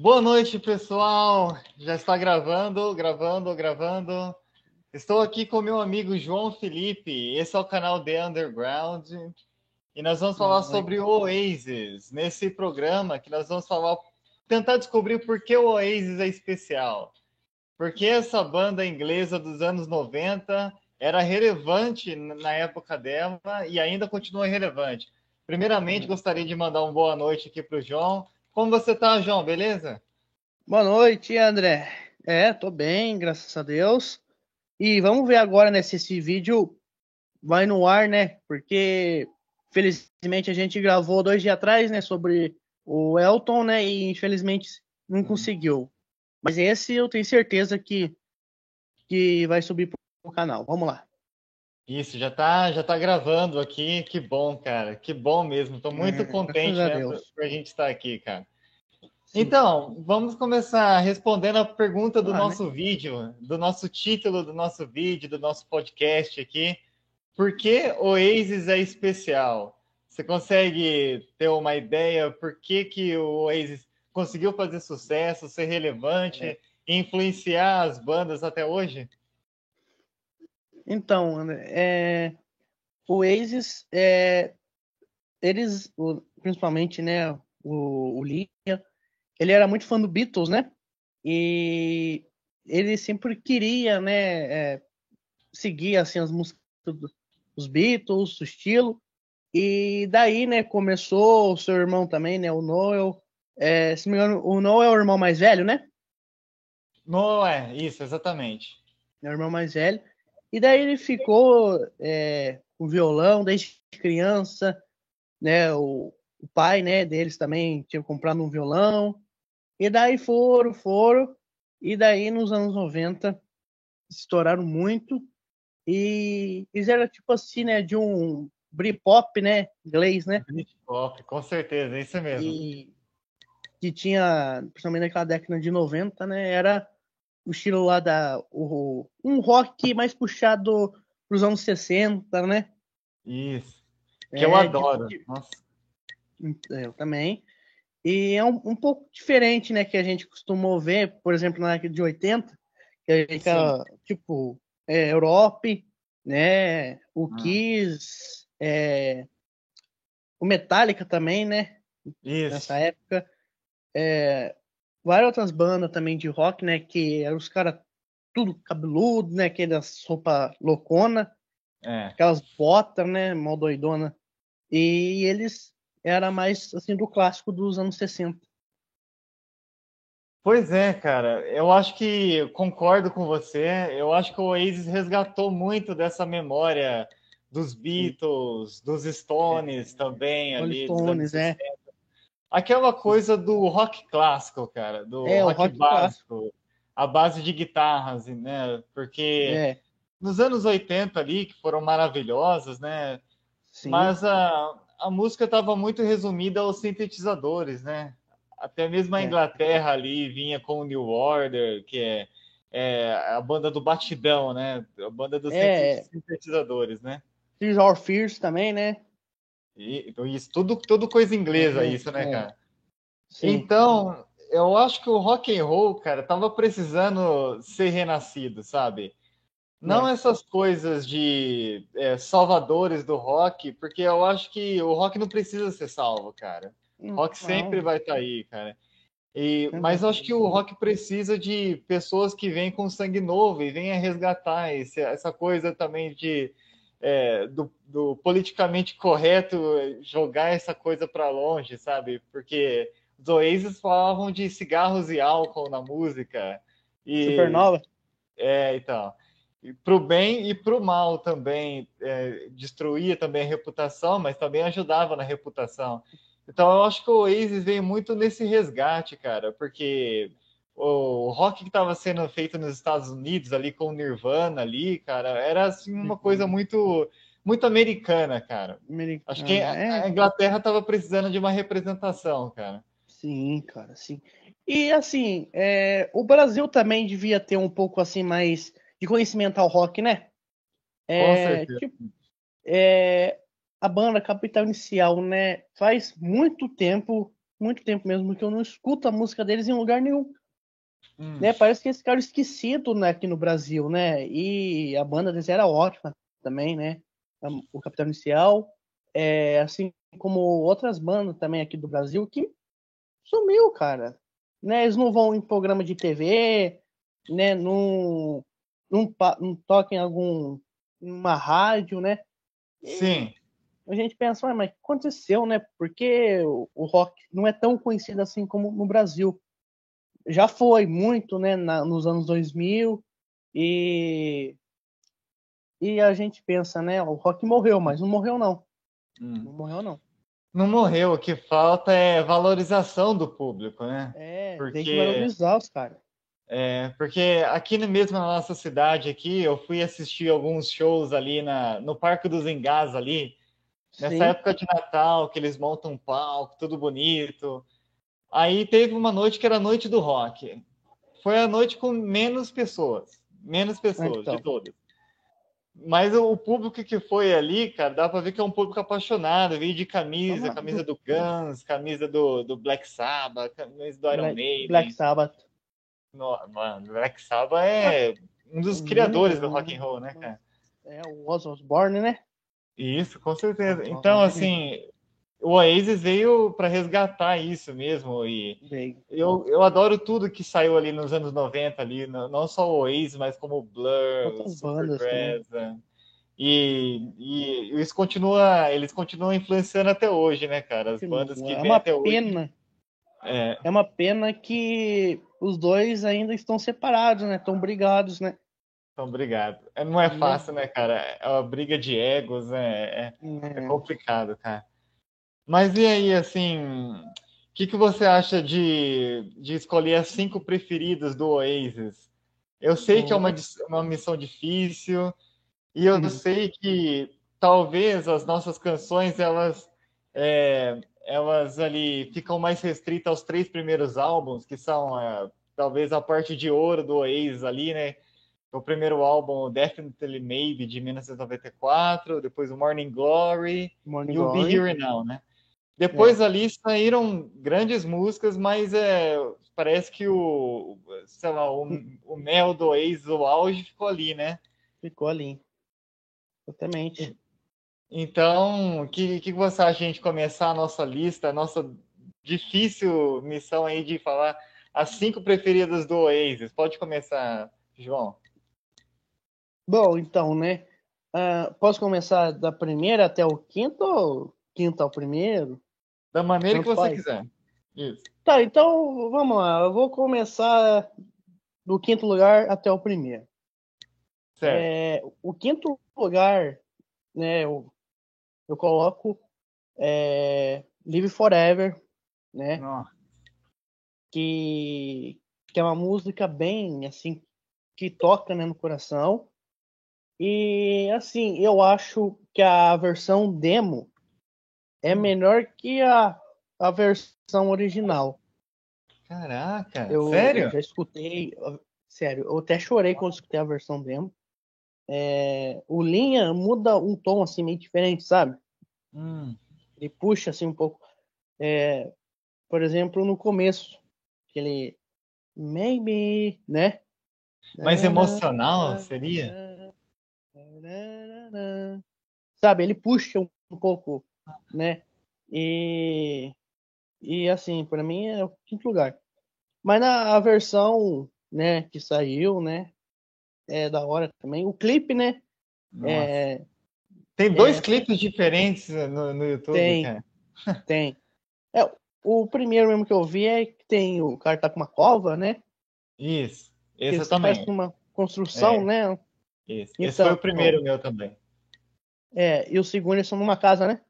Boa noite, pessoal. Já está gravando, gravando, gravando. Estou aqui com meu amigo João Felipe. Esse é o canal The Underground. E nós vamos falar sobre o Oasis nesse programa que nós vamos falar, tentar descobrir por que o Oasis é especial. Porque essa banda inglesa dos anos 90 era relevante na época dela e ainda continua relevante. Primeiramente, gostaria de mandar uma boa noite aqui para o João. Como você está, João? Beleza? Boa noite, André. É, tô bem, graças a Deus. E vamos ver agora, né, se esse vídeo vai no ar, né? Porque, felizmente, a gente gravou dois dias atrás, né, sobre o Elton, né, e infelizmente não conseguiu. Mas esse eu tenho certeza que, que vai subir pro canal. Vamos lá. Isso, já tá, já tá gravando aqui. Que bom, cara. Que bom mesmo. Estou muito é, contente né, por, a gente estar aqui, cara. Sim. Então, vamos começar respondendo a pergunta do ah, nosso né? vídeo, do nosso título do nosso vídeo, do nosso podcast aqui. Por que Oasis é especial? Você consegue ter uma ideia por que, que o Oasis conseguiu fazer sucesso, ser relevante, é. influenciar as bandas até hoje? Então, é, o Oasis, é, eles, principalmente, né, o, o Liam, ele era muito fã do Beatles, né? E ele sempre queria, né, é, seguir assim as músicas dos Beatles, o estilo. E daí, né, começou o seu irmão também, né, o Noel. É, se me engano, o Noel é o irmão mais velho, né? Noel é, isso, exatamente. É o irmão mais velho. E daí ele ficou é, com violão desde criança, né? O, o, pai, né, deles também tinha comprado um violão. E daí foram, foram. E daí nos anos 90 estouraram muito. E eles eram tipo assim, né, de um Britpop, né, inglês, né? Britpop, com certeza, é isso mesmo. E que tinha, principalmente naquela década de 90, né, era o estilo lá da. O, um rock mais puxado pros anos 60, né? Isso. Que é, eu adoro. De, Nossa. É, eu também. E é um, um, pouco diferente, né, que a gente costumou ver, por exemplo, na década de 80, que a gente era, tipo, é, Europe, né, o ah. Kiss, é, o Metallica também, né, Isso. nessa época. É, várias outras bandas também de rock, né? Que eram os caras tudo cabeludo, né? Aquelas roupa loucona, é. aquelas botas, né? Mal doidona. E eles era mais assim do clássico dos anos 60. Pois é, cara. Eu acho que concordo com você. Eu acho que o Oasis resgatou muito dessa memória dos Beatles, dos Stones é. também ali. Stones, é aquela coisa do rock clássico, cara, do é, rock, rock, básico, clássico. a base de guitarras, né? Porque é. nos anos 80 ali, que foram maravilhosos, né? Sim. Mas a, a música estava muito resumida aos sintetizadores, né? Até mesmo a é. Inglaterra ali vinha com o New Order, que é, é a banda do batidão, né? A banda dos é. sintetizadores, né? Tears or Fears também, né? Então, isso, tudo, tudo coisa inglesa, uhum, isso, né, é. cara? Sim. Então, eu acho que o rock and roll, cara, tava precisando ser renascido, sabe? Não é. essas coisas de é, salvadores do rock, porque eu acho que o rock não precisa ser salvo, cara. O rock sempre vai estar tá aí, cara. E, mas eu acho que o rock precisa de pessoas que vêm com sangue novo e venham resgatar esse, essa coisa também de é, do, do, politicamente correto jogar essa coisa para longe, sabe? Porque os Oasis falavam de cigarros e álcool na música. E, Supernova? É, então. Para o bem e para o mal também. É, destruía também a reputação, mas também ajudava na reputação. Então eu acho que o Oasis veio muito nesse resgate, cara, porque o rock que estava sendo feito nos Estados Unidos ali com o Nirvana ali, cara, era assim uma coisa uhum. muito muito americana, cara. Americana, Acho que é. a Inglaterra estava precisando de uma representação, cara. Sim, cara, sim. E assim, é, o Brasil também devia ter um pouco assim mais de conhecimento ao rock, né? É, Com certeza. Tipo, é, a banda Capital Inicial, né? Faz muito tempo muito tempo mesmo que eu não escuto a música deles em lugar nenhum. Hum. Né? Parece que eles ficaram esquecidos né, aqui no Brasil, né? E a banda deles era ótima também, né? O Capitão Inicial, é, assim como outras bandas também aqui do Brasil que sumiu, cara. Né? Eles não vão em programa de TV, né? Não, não, não tocam em algum uma rádio, né? E Sim. A gente pensa, mas o que aconteceu, né? Porque o rock não é tão conhecido assim como no Brasil. Já foi muito, né? Na, nos anos 2000 e e a gente pensa, né? O rock morreu, mas não morreu não. Hum. Não morreu não. Não morreu. O que falta é valorização do público, né? É, Porque... tem que valorizar os caras. É, porque aqui mesmo na nossa cidade aqui, eu fui assistir alguns shows ali na, no Parque dos Engás ali, nessa Sim. época de Natal, que eles montam um palco, tudo bonito. Aí teve uma noite que era a noite do rock. Foi a noite com menos pessoas, menos pessoas então. de todas. Mas o público que foi ali, cara, dá pra ver que é um público apaixonado, veio de camisa, camisa do Guns, camisa do, do Black Sabbath, camisa do Iron Maiden. Black Sabbath. No, mano, Black Sabbath é um dos criadores do rock and roll, né, cara? É o Ozzy Osbourne, né? Isso, com certeza. Então, assim, o Oasis veio para resgatar isso mesmo e eu, eu adoro tudo que saiu ali nos anos 90 ali, não só o Oasis, mas como o Blur, o Supergrass, e, e isso continua, eles continuam influenciando até hoje, né, cara? As bandas que é vêm até pena. hoje. É. é uma pena que os dois ainda estão separados, né? Estão brigados, né? Estão brigados. É, não é fácil, né, cara? É uma briga de egos, né? É, é, é complicado, cara. Mas e aí, assim, o que, que você acha de, de escolher as cinco preferidas do Oasis? Eu sei que é uma, uma missão difícil e eu uhum. sei que talvez as nossas canções elas é, elas ali ficam mais restritas aos três primeiros álbuns, que são é, talvez a parte de ouro do Oasis ali, né? O primeiro álbum, Definitely Maybe, de 1994, depois o Morning Glory Morning e o Be Here Now, né? Depois é. ali saíram grandes músicas, mas é, parece que o, sei lá, o, o mel do Oasis, o auge, ficou ali, né? Ficou ali. Exatamente. Então, o que, que você acha de a gente começar a nossa lista, a nossa difícil missão aí de falar as cinco preferidas do Oasis. Pode começar, João. Bom, então, né? Uh, posso começar da primeira até o quinto ou quinto ao primeiro? Da maneira Tanto que você faz. quiser. Isso. Tá, então vamos lá. Eu vou começar do quinto lugar até o primeiro. Certo. É, o quinto lugar, né? Eu, eu coloco é, Live Forever, né? Nossa que, que é uma música bem assim que toca né, no coração. E assim, eu acho que a versão demo é melhor que a, a versão original. Caraca, eu, sério? Eu já escutei, sério, eu até chorei quando escutei a versão demo. É, o Linha muda um tom assim meio diferente, sabe? Hum. Ele puxa assim um pouco. É, por exemplo, no começo, aquele maybe, né? Mais emocional seria? Sabe, ele puxa um pouco, né? E, e assim, para mim é o quinto lugar. Mas na versão, né, que saiu, né? É da hora também. O clipe, né? É, tem dois é, clipes diferentes no, no YouTube, tem, cara. Tem. É, o primeiro mesmo que eu vi é que tem o cara tá com uma cova, né? Isso. Esse também. Parece uma construção, é. né? Isso. Então, Esse foi o primeiro meu também. É, e o segundo eles são numa casa, né?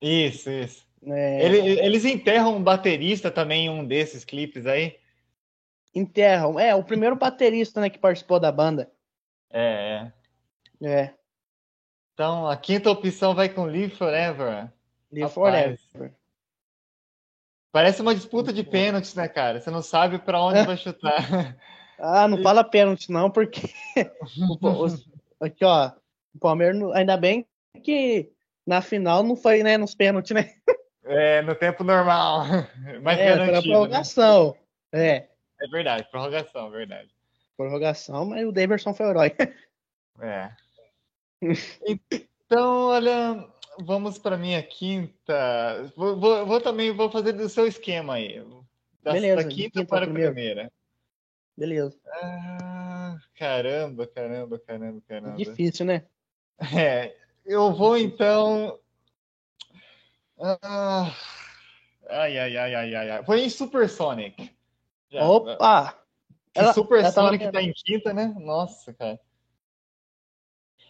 Isso, isso. É... Eles, eles enterram um baterista também em um desses clipes aí. Enterram. É, o primeiro baterista, né, que participou da banda. É, é. É. Então, a quinta opção vai com Live Forever. Live Rapaz. Forever. Parece uma disputa de pênaltis, né, cara? Você não sabe para onde vai chutar. Ah, não fala pênalti, não, porque. Aqui, ó. O Palmeiras, ainda bem que na final não foi, né, nos pênaltis, né? É, no tempo normal. Mas é, garantido. Né? prorrogação. Né? É. É verdade, prorrogação, verdade. Prorrogação, mas o Daverson foi o herói. É. Então, olha, vamos para minha quinta. Vou, vou, vou, também vou fazer do seu esquema aí. Da, Beleza, da quinta, quinta para a primeiro. primeira. Beleza. Ah, caramba, caramba, caramba, caramba. Difícil, né? É, eu vou então. Ah, ai, ai, ai, ai, ai, ai. Vou em Supersonic. Já. Opa! Que Ela- Super ela tava Sonic tá em quinta, né? Nossa, cara.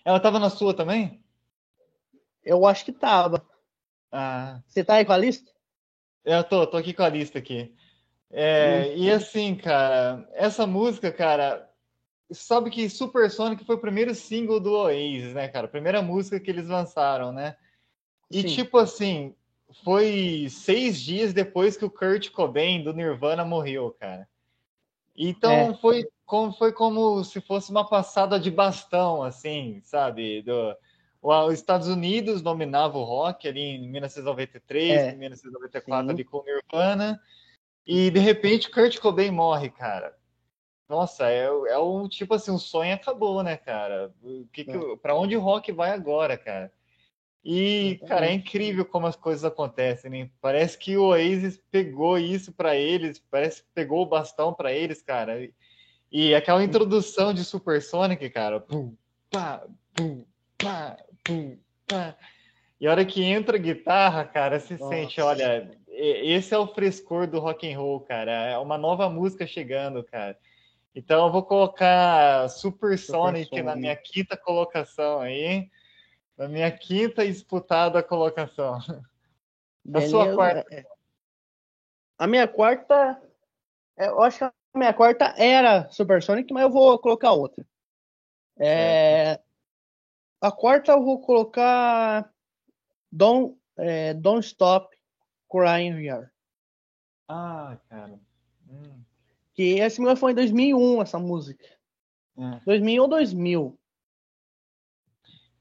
Ela tava na sua também? Eu acho que tava. Ah, Você tá aí com a lista? eu tô, tô aqui com a lista aqui. É, e assim, cara, essa música, cara, sabe que Super Sonic foi o primeiro single do Oasis, né, cara? Primeira música que eles lançaram, né? E Sim. tipo assim, foi seis dias depois que o Kurt Cobain do Nirvana morreu, cara. Então É. foi, como, foi como se fosse uma passada de bastão, assim, sabe? Do, os Estados Unidos dominava o rock ali em 1993, É. em 1994 Sim. ali com o Nirvana. E de repente Kurt Cobain morre, cara. Nossa, é, é um tipo assim, um sonho acabou, né, cara? O que que, É. pra onde o rock vai agora, cara? E, cara, é incrível como as coisas acontecem, né? Parece que o Oasis pegou isso pra eles, parece que pegou o bastão pra eles, cara. E, aquela introdução de Supersonic, cara, pum, pá, pum, pá, pum, pá. E a hora que entra a guitarra, cara, se Nossa. sente, olha, esse é o frescor do rock and roll, cara. É uma nova música chegando, cara. Então eu vou colocar Supersonic na Supersonic. minha quinta colocação aí. Na minha quinta disputada colocação. A sua quarta. É. A minha quarta. é, Eu acho que a minha quarta era Supersonic, mas eu vou colocar outra. É, a quarta eu vou colocar Don't, é, Don't Stop Crying Here. Ah, cara. Hum, Que esse meu foi em 2001, essa música. é. 2000 ou 2000.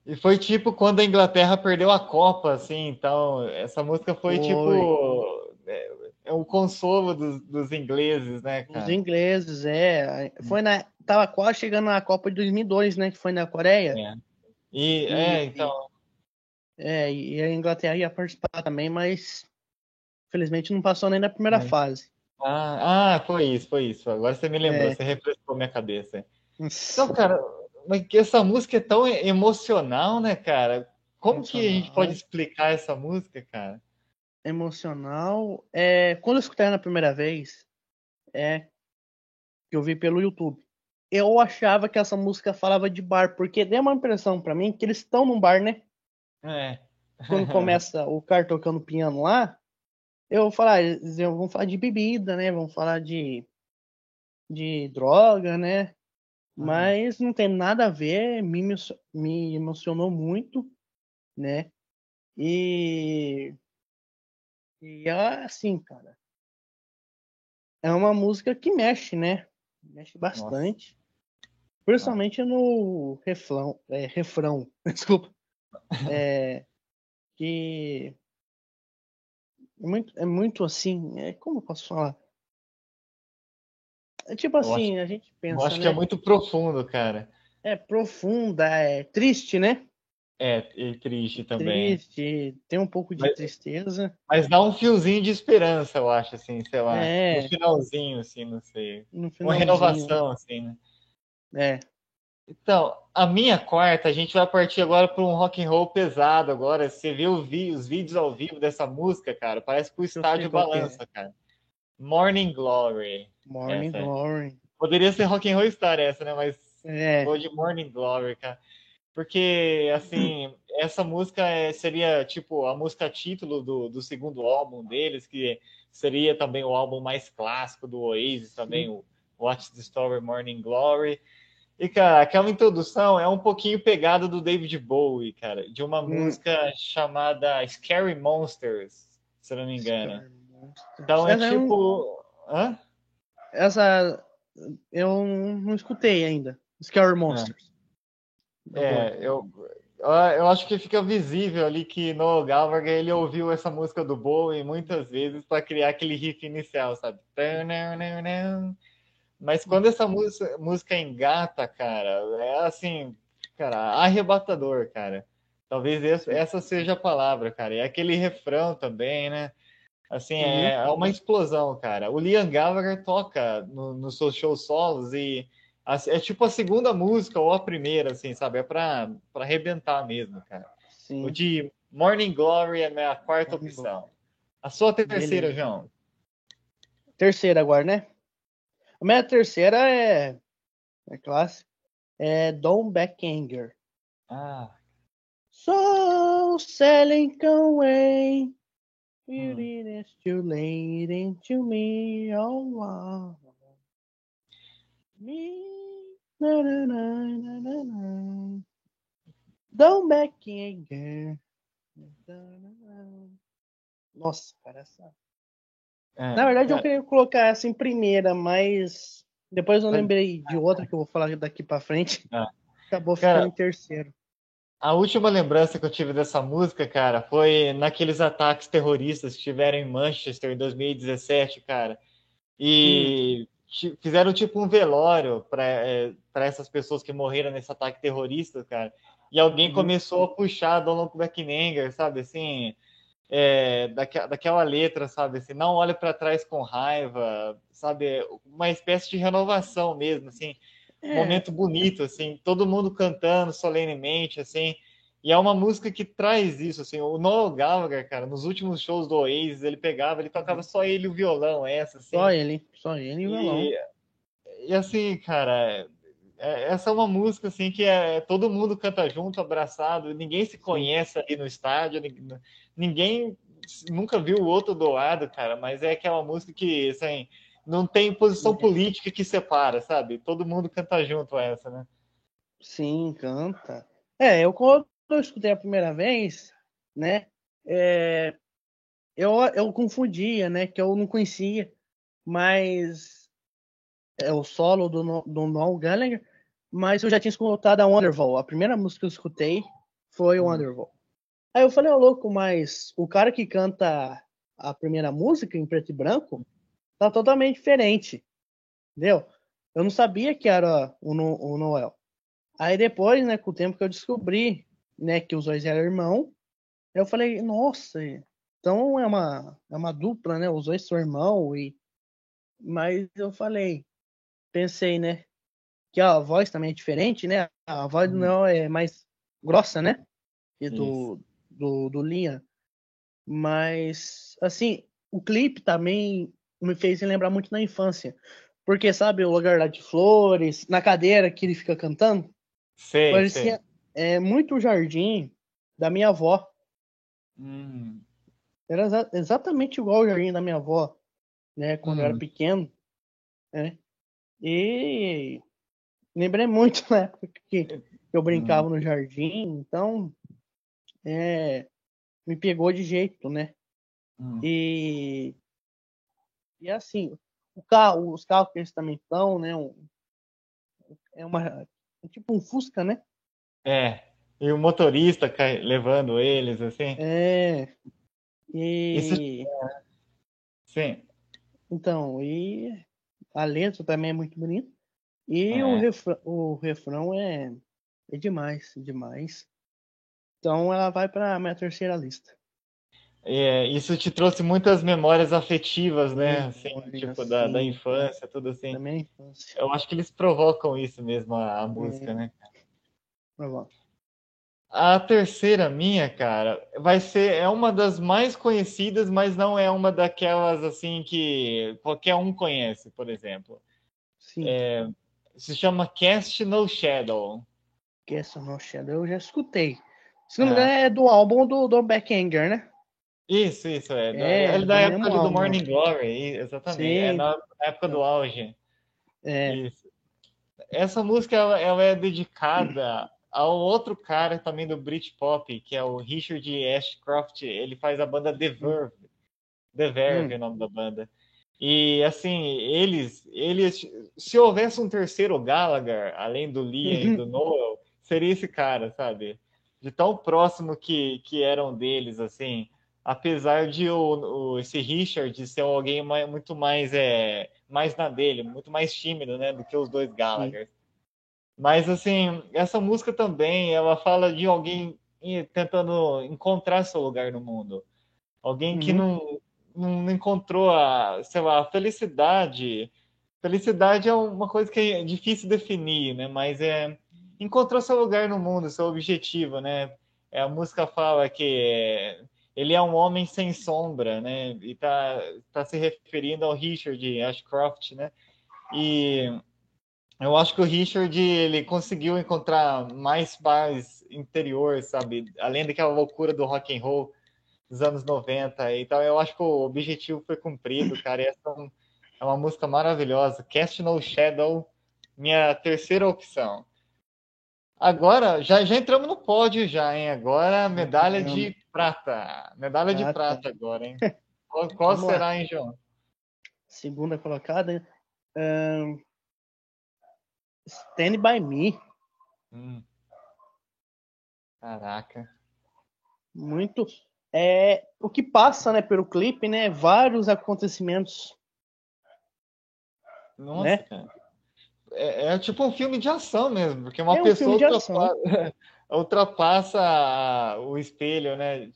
E foi tipo quando a Inglaterra perdeu a Copa, assim, então essa música foi, Foi. tipo é, é um consolo dos, dos ingleses, né, Os cara? ingleses, é. Foi na, tava quase chegando na Copa de 2002, né? Que foi na Coreia. É. E é, então, É, e a Inglaterra ia participar também, mas infelizmente não passou nem na primeira É. fase. Ah, ah, foi isso, foi isso. Agora você me lembrou, É. você refrescou minha cabeça. Então, cara, essa música é tão emocional, né, cara? Como que a gente Emocional. pode explicar essa música, cara? Emocional. É, quando eu escutei na primeira vez, é que eu vi pelo YouTube. Eu achava que essa música falava de bar, porque deu uma impressão pra mim que eles estão num bar, né? É. Quando começa o cara tocando piano lá, eu vou falar, vão falar de bebida, né? Vão falar de, de droga, né? Uhum. Mas não tem nada a ver, me, me emocionou muito, né? E, e é assim, cara. É uma música que mexe, né? Mexe bastante. Principalmente no refrão, é, refrão, desculpa. É, que é muito, é muito assim, é, como eu posso falar? É tipo assim, a gente pensa, Eu acho né? que é muito profundo, cara. É profunda, é triste, né? É, e triste também. Triste, tem um pouco de Mas- tristeza. Mas dá um fiozinho de esperança, eu acho, assim, sei lá. É. No finalzinho, assim, não sei. Uma renovação, assim, né? É, Então, a minha quarta, a gente vai partir agora para um rock and roll pesado agora. Você vê vi- os vídeos ao vivo dessa música, cara, parece que o estádio é. balança, cara. Morning Glory. Morning Essa. Glory. Poderia ser rock and roll star essa, né? Mas É, Vou de Morning Glory, cara. Porque, assim, essa música é- seria, tipo, a música título do, do segundo álbum deles, que seria também o álbum mais clássico do Oasis, também o What's the Story Morning Glory. E, cara, aquela introdução é um pouquinho pegada do David Bowie, cara, de uma Hum. música chamada Scary Monsters, se eu não me engano. Então é é um- tipo. Hã? Essa eu não escutei ainda. Scary Monsters. É, eu, eu acho que fica visível ali que no Gallagher ele ouviu essa música do Bowie muitas vezes para criar aquele riff inicial, sabe? Mas quando essa música, música engata, cara, é assim, cara, arrebatador, cara. Talvez essa seja a palavra, cara. E aquele refrão também, né? Assim, é, é uma explosão, cara. O Liam Gallagher toca nos no seus shows solos e é tipo a segunda música ou a primeira, assim, sabe? É pra, pra arrebentar mesmo, cara. Sim. O de Morning Glory é a minha quarta opção. A sua terceira, Beleza. João? Terceira agora, né? A minha terceira é. É clássica. É Don Back Anger. Ah. So selling away. It hum. is too late into me. Oh, wow. Me Na, na, na, na, na. Back again. Nossa, cara, essa. É, Na verdade, é... eu queria colocar essa em primeira, mas depois eu lembrei de outra que eu vou falar daqui para frente. É. Acabou ficando cara, em terceiro. A última lembrança que eu tive dessa música, cara, foi naqueles ataques terroristas que tiveram em Manchester em 2017, cara. E hum fizeram tipo um velório para é, essas pessoas que morreram nesse ataque terrorista, cara. E alguém uhum. começou a puxar Donald Beckenanger, sabe, assim, é, daquela, daquela letra, sabe, assim, não olhe para trás com raiva, sabe, uma espécie de renovação mesmo, assim, um é. momento bonito, assim, todo mundo cantando solenemente, assim, e é uma música que traz isso, assim, o Noel Gallagher, cara, nos últimos shows do Oasis, ele pegava, ele tocava só ele e o violão, essa, assim. Só ele, só ele e o violão. E, e assim, cara, é, essa é uma música, assim, que é, todo mundo canta junto, abraçado, ninguém se conhece ali no estádio, ninguém nunca viu o outro do lado, cara, mas é aquela música que, assim, não tem posição política que separa, sabe? Todo mundo canta junto essa, né? Sim, canta. É, eu eu escutei a primeira vez, né? É, eu, eu confundia, né? Que eu não conhecia, mas é o solo do, do Noel Gallagher, mas eu já tinha escutado a Wonderwall. A primeira música que eu escutei foi o Wonderwall. Aí eu falei, ô oh, louco, mas o cara que canta a primeira música em preto e branco tá totalmente diferente. Entendeu? Eu não sabia que era o, no, o Noel. Aí depois, né, com o tempo que eu descobri né, que os dois eram irmão. Eu falei, nossa, então é uma, é uma dupla, né? Os dois são irmão e mas eu falei, pensei, né, que a voz também é diferente, né? A voz do Noel é mais grossa, né? E do, do, do Liam. Mas, assim, o clipe também me fez lembrar muito da infância. Porque, sabe, o lugar lá de flores, na cadeira que ele fica cantando? Sei, parecia, sei é muito o jardim da minha avó. Hum. Era exa exatamente igual o jardim da minha avó, né? Quando hum. eu era hum. pequeno. Né? E lembrei muito na época que eu brincava hum. no jardim, então é, me pegou de jeito, né? Hum. E, e assim, o carro, os carros que eles também estão, né? Um, é uma é tipo um Fusca, né? É. E o motorista levando eles, assim. É. E. Isso... Sim. Então, e a letra também é muito bonita. E é. o, refrão, o refrão é, é demais, demais. Então ela vai para a minha terceira lista. É, isso te trouxe muitas memórias afetivas, né? Assim, tipo, da, da infância, tudo assim. Também infância. Eu acho que eles provocam isso mesmo, a, a música, é. né? A terceira minha, cara, vai ser é uma das mais conhecidas, mas não é uma daquelas assim que qualquer um conhece, por exemplo. Sim. É, se chama Cast No Shadow. Cast No Shadow, eu já escutei. Se não me engano, é. é do álbum do, do Backanger, né? Isso, isso, é. É, é da época do Morning Glory, exatamente. Sim. É na época do auge. É. Isso. Essa música ela, ela é dedicada ao outro cara também do Britpop, que é o Richard Ashcroft, ele faz a banda The Verve. The Verve hum. é o nome da banda. E assim, eles, eles, se houvesse um terceiro Gallagher, além do Liam e do Noel, seria esse cara, sabe? De tão próximo que, que eram deles, assim, apesar de o, o esse Richard ser alguém mais, muito mais é mais na dele, muito mais tímido, né, do que os dois Gallagher. Sim. Mas assim, essa música também, ela fala de alguém tentando encontrar seu lugar no mundo. Alguém que uhum. não, não encontrou a, sei lá, a felicidade. Felicidade é uma coisa que é difícil definir, né? Mas é encontrou seu lugar no mundo, seu objetivo, né? É, a música fala que ele é um homem sem sombra, né? E tá, tá se referindo ao Richard Ashcroft, né? E eu acho que o Richard ele conseguiu encontrar mais paz interior, sabe? Além daquela loucura do rock and roll dos anos 90. Então eu acho que o objetivo foi cumprido, cara. E essa é uma música maravilhosa. Cast No Shadow, minha terceira opção. Agora, já, já entramos no pódio já, hein? Agora, medalha de prata. Medalha prata. de prata agora, hein? Qual, qual será, lá. hein, João? Segunda colocada. Um, Stand By Me. Hum. Caraca. Muito. É, o que passa, né, pelo clipe, né? Vários acontecimentos. Nossa, né? cara. É, é, tipo um filme de ação mesmo, porque uma é um pessoa ultrapassa, ultrapassa, o espelho, né?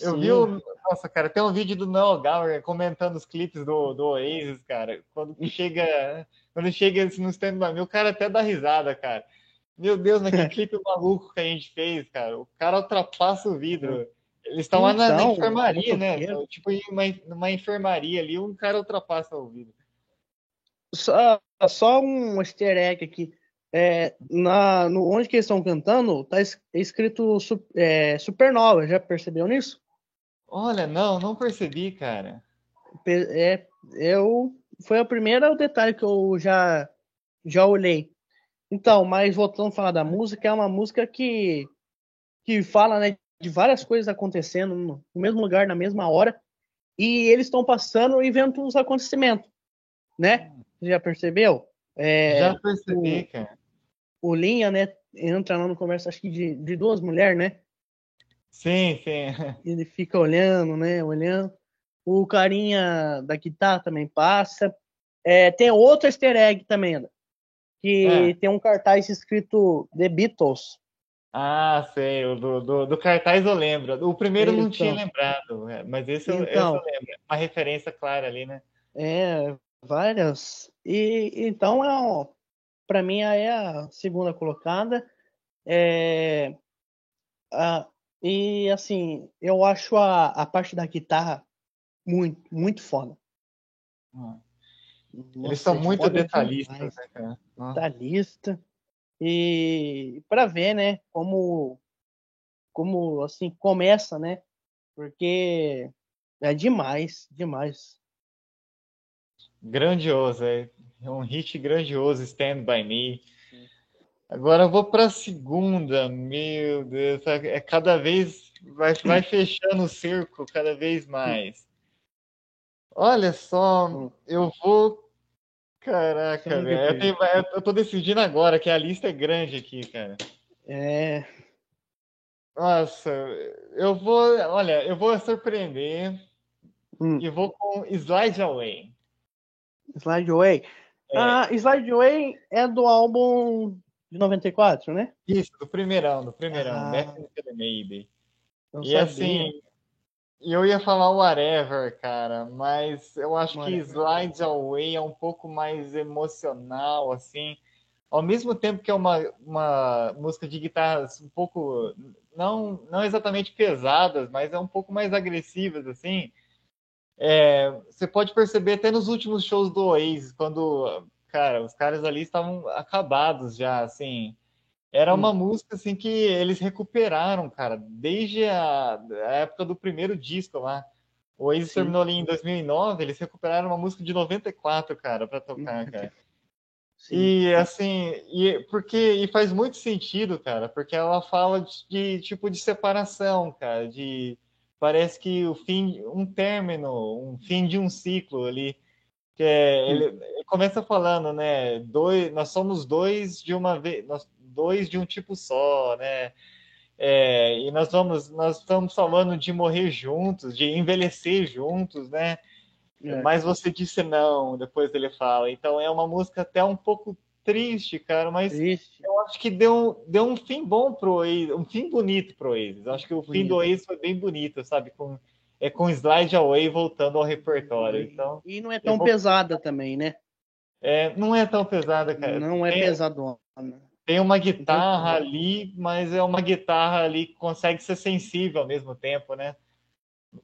Eu Sim. vi o. Nossa, cara, tem um vídeo do Noel Gallagher comentando os clipes do, do Oasis, cara. Quando chega. Quando chega no stand by me, o cara até dá risada, cara. Meu Deus, mas que clipe maluco que a gente fez, cara. O cara ultrapassa o vidro. Eles estão então, lá na, na então, enfermaria, né? Tipo, em uma, numa enfermaria ali, um cara ultrapassa o vidro. Só, só um easter egg aqui. É, na, no, onde que eles estão cantando, tá escrito é, Supernova, já percebeu nisso? Olha, não, não percebi, cara. É, eu foi a primeira detalhe que eu já já olhei. Então, mas voltando a falar da música, é uma música que que fala, né, de várias coisas acontecendo no mesmo lugar, na mesma hora, e eles estão passando e vendo os acontecimentos, né? Já percebeu? É, já percebi, o, cara. O Linha, né, entra lá no conversa, acho que de, de duas mulheres, né? Sim, sim. Ele fica olhando, né? Olhando. O carinha da guitarra também passa. É, tem outro easter egg também, que é. tem um cartaz escrito The Beatles. Ah, sei, o do, do, do cartaz eu lembro. O primeiro então, não tinha lembrado, é, mas esse, então, esse eu lembro. Uma referência clara ali, né? É, várias. E então é, para mim é a segunda colocada. É, a, e assim, eu acho a, a parte da guitarra muito, muito foda. Nossa, Eles são muito detalhistas, né, cara? Detalhista. E para ver, né, como como assim começa, né? Porque é demais, demais. Grandioso, é um hit grandioso, Stand By Me. Agora eu vou para a segunda. Meu Deus, é, é cada vez vai, vai fechando o cerco cada vez mais. Olha só, eu vou. Caraca, velho. Eu, tenho, eu tô decidindo agora que a lista é grande aqui, cara. É. Nossa, eu vou. Olha, eu vou surpreender hum. e vou com Slide Away. Slide Away. É. Ah, Slide Away é do álbum de 94, né? Isso, do primeirão, do primeirão, ah, Maybe. E sabia. assim, eu ia falar Whatever, cara, mas eu acho que Slides Away é um pouco mais emocional, assim. Ao mesmo tempo que é uma, uma música de guitarras um pouco, não, não exatamente pesadas, mas é um pouco mais agressivas, assim. É, você pode perceber até nos últimos shows do Oasis, quando cara, os caras ali estavam acabados já, assim. Era uma hum. música assim que eles recuperaram, cara, desde a, a época do primeiro disco lá. O Oasis Sim. terminou ali em 2009, eles recuperaram uma música de 94, cara, para tocar, cara. Sim. E assim, e porque e faz muito sentido, cara, porque ela fala de, de, tipo de separação, cara, de parece que o fim, um término, um fim de um ciclo ali. Que é, ele, ele, começa falando, né? Dois, nós somos dois de uma vez, nós, dois de um tipo só, né? É, e nós vamos, nós estamos falando de morrer juntos, de envelhecer juntos, né? É. Mas você disse não, depois ele fala. Então é uma música até um pouco triste, cara, mas triste. eu acho que deu, deu um fim bom pro Oasis, um fim bonito pro Oasis. Acho que o bonito. fim do Oasis foi bem bonito, sabe? Com, é com Slide Away voltando ao repertório. E, então, e não é tão vou... pesada também, né? É, não é tão pesada, cara. Não é tem, pesadona. Tem uma guitarra ali, mas é uma guitarra ali que consegue ser sensível ao mesmo tempo, né?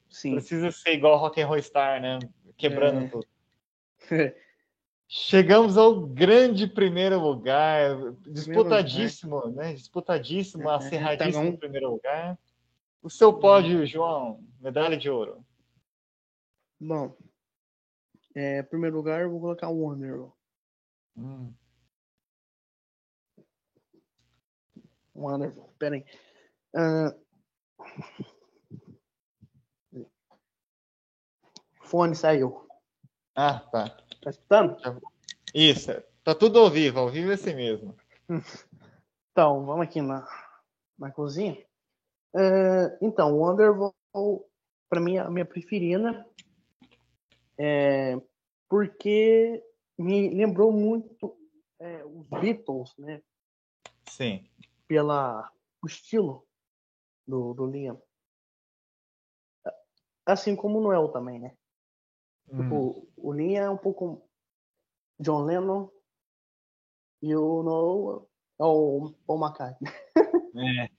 Sim. Precisa ser igual Rock and Roll Star, né? Quebrando é. tudo. Chegamos ao grande primeiro lugar, disputadíssimo, primeiro lugar. né? Disputadíssimo, é, acirradíssimo então... primeiro lugar. O seu pódio, João, medalha de ouro. Bom, é, primeiro lugar eu vou colocar o Wonderwall. Hum. Wonderwall, peraí. Uh... Fone saiu. Ah, tá. Tá escutando? Isso, tá tudo ao vivo, ao vivo é assim mesmo. Então, vamos aqui na, na cozinha. É, então, Wonderwall, para mim, é a minha preferida, é, porque me lembrou muito é, os Beatles, né? Sim. Pela o estilo do, do Liam. Assim como o Noel também, né? Hum. Tipo, o Liam é um pouco John Lennon e o Noel é o Paul McCartney.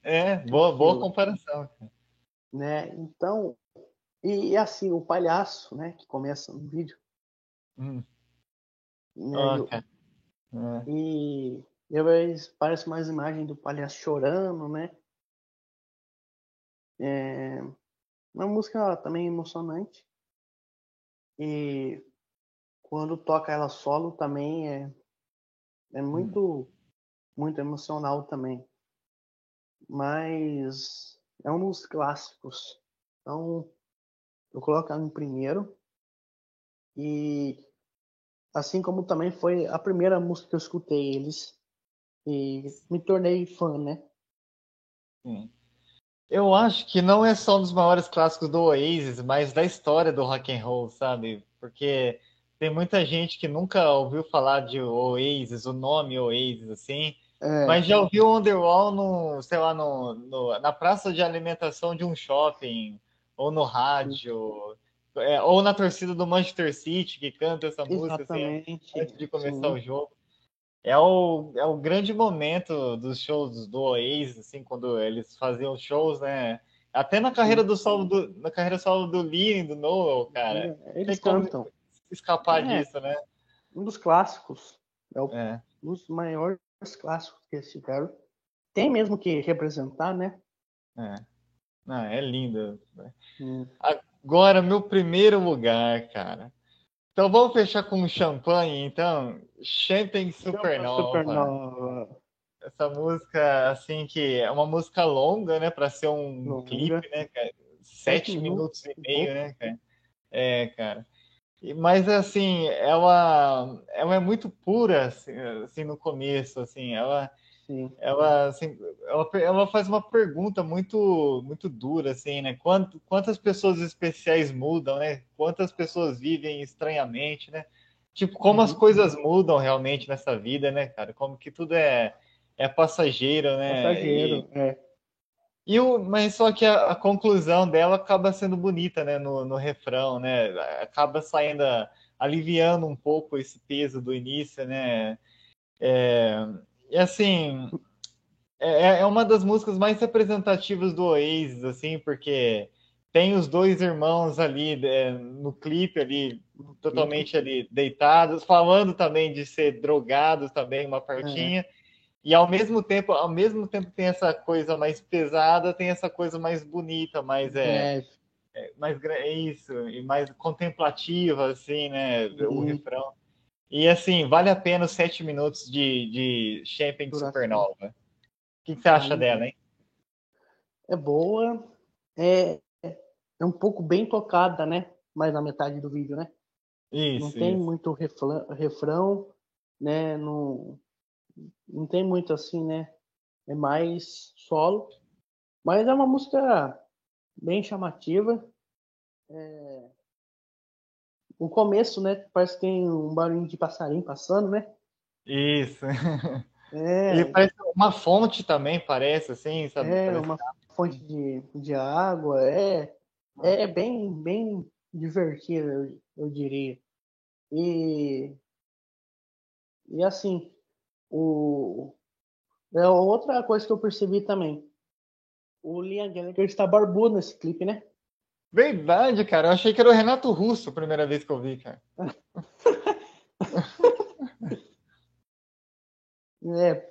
É, é boa, boa comparação. Né? Então, e, e, assim, o palhaço, né, que começa no vídeo. Hum. Né, okay. é. E depois parece mais imagem do palhaço chorando, né? É uma música também emocionante. E quando toca ela solo também é, é muito, muito emocional também. Mas é um dos clássicos. Então, eu coloco ela em primeiro. E assim como também foi a primeira música que eu escutei eles. E me tornei fã, né? Sim. Eu acho que não é só um dos maiores clássicos do Oasis, mas da história do rock and roll, sabe? Porque tem muita gente que nunca ouviu falar de Oasis, o nome Oasis, assim, é. mas já ouviu o Underwall no, sei lá, no, no, na praça de alimentação de um shopping, ou no rádio, é, ou na torcida do Manchester City, que canta essa música assim, antes de começar Sim. o jogo é o, é o grande momento dos shows do Oasis, assim, quando eles faziam shows, né? Até na carreira do solo do, na carreira solo do Liam e do Noel, cara. Eles cantam. Escapar é, disso, né? Um dos clássicos. É, o, é um dos maiores clássicos que eles tiveram. Tem mesmo que representar, né? É. Não, é lindo. Hum. Agora, meu primeiro lugar, cara. Então vamos fechar com champanhe, então. Champagne Supernova. Supernova. Essa música, assim, que é uma música longa, né? Para ser um longa. clipe, né, cara? Sete minutos, minutos e meio, né, cara? É, cara. Mas assim, ela, ela é muito pura assim, assim no começo, assim, ela Sim. Ela, assim, ela, ela faz uma pergunta muito, muito dura, assim, né? Quanto, quantas pessoas especiais mudam, né? Quantas pessoas vivem estranhamente, né? Tipo, como uhum. as coisas mudam realmente nessa vida, né, cara? Como que tudo é, é passageiro, né? Passageiro, e, é. E o, mas só que a, a, conclusão dela acaba sendo bonita, né? No, no refrão, né? Acaba saindo, aliviando um pouco esse peso do início, né? É, e assim, é, é uma das músicas mais representativas do Oasis, assim, porque tem os dois irmãos ali é, no clipe ali, totalmente ali deitados, falando também de ser drogados também, uma partinha. É. E ao mesmo tempo, ao mesmo tempo tem essa coisa mais pesada, tem essa coisa mais bonita, mais é, é mais é isso, e mais contemplativa assim, né, uhum. o refrão. E assim, vale a pena os sete minutos de, de Champion Supernova. O que, que, você acha dela, hein? É boa. É, é um pouco bem tocada, né? Mais na metade do vídeo, né? Isso. Não tem isso. muito refrão, refrão, né? Não, não tem muito assim, né? É mais solo. Mas é uma música bem chamativa. É... O começo, né? Parece que tem um barulho de passarinho passando, né? Isso. É. Ele parece uma fonte também, parece, assim, sabe? É, parece uma fonte de, de água. É, é bem, bem divertido, eu, eu diria. E, e assim, o, é outra coisa que eu percebi também. O Liam Gallagher está barbudo nesse clipe, né? Verdade, cara. Eu achei que era o Renato Russo a primeira vez que eu vi, cara. é.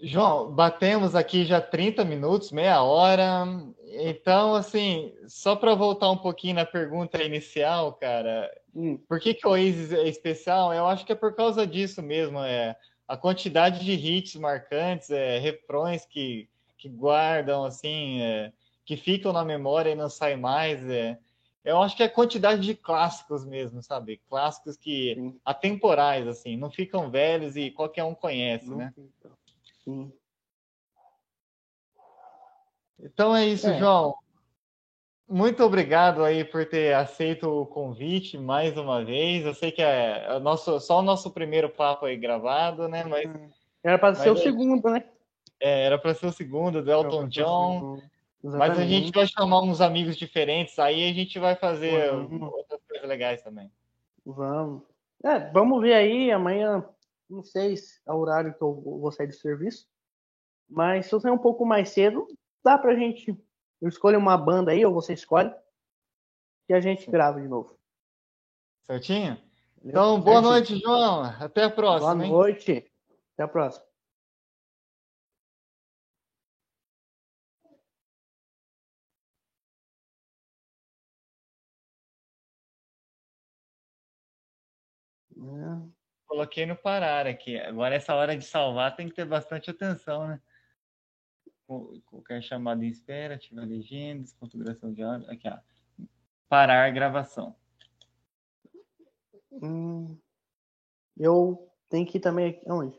João, batemos aqui já 30 minutos, meia hora. Então, assim, só para voltar um pouquinho na pergunta inicial, cara, hum. por que, que o Oasis é especial? Eu acho que é por causa disso mesmo. É a quantidade de hits marcantes, é, refrões que, que guardam, assim, é, que ficam na memória e não saem mais. É, eu acho que é a quantidade de clássicos mesmo, sabe? Clássicos que Sim. atemporais, assim, não ficam velhos e qualquer um conhece, não né? Sim. Então é isso, é. João. Muito obrigado aí por ter aceito o convite mais uma vez. Eu sei que é, é o nosso, só o nosso primeiro papo aí gravado, né? Mas era para ser o é, segundo, né? É, era para ser o segundo do Elton John. Mas a gente vai chamar uns amigos diferentes, aí a gente vai fazer outras coisas legais também. Vamos. É, vamos ver aí amanhã. Não sei se é o horário que eu vou sair do serviço, mas se eu sair um pouco mais cedo, dá pra gente eu escolho uma banda aí, ou você escolhe, e a gente grava de novo. Certinho? Então, boa noite, João. Até a próxima. Boa noite. Hein? Até a próxima. Coloquei no parar aqui. Agora, essa hora de salvar tem que ter bastante atenção, né? qualquer chamada em espera, ativar legendas, configuração de áudio. Aqui, ó. Parar gravação. Hum, eu tenho que ir também. Onde?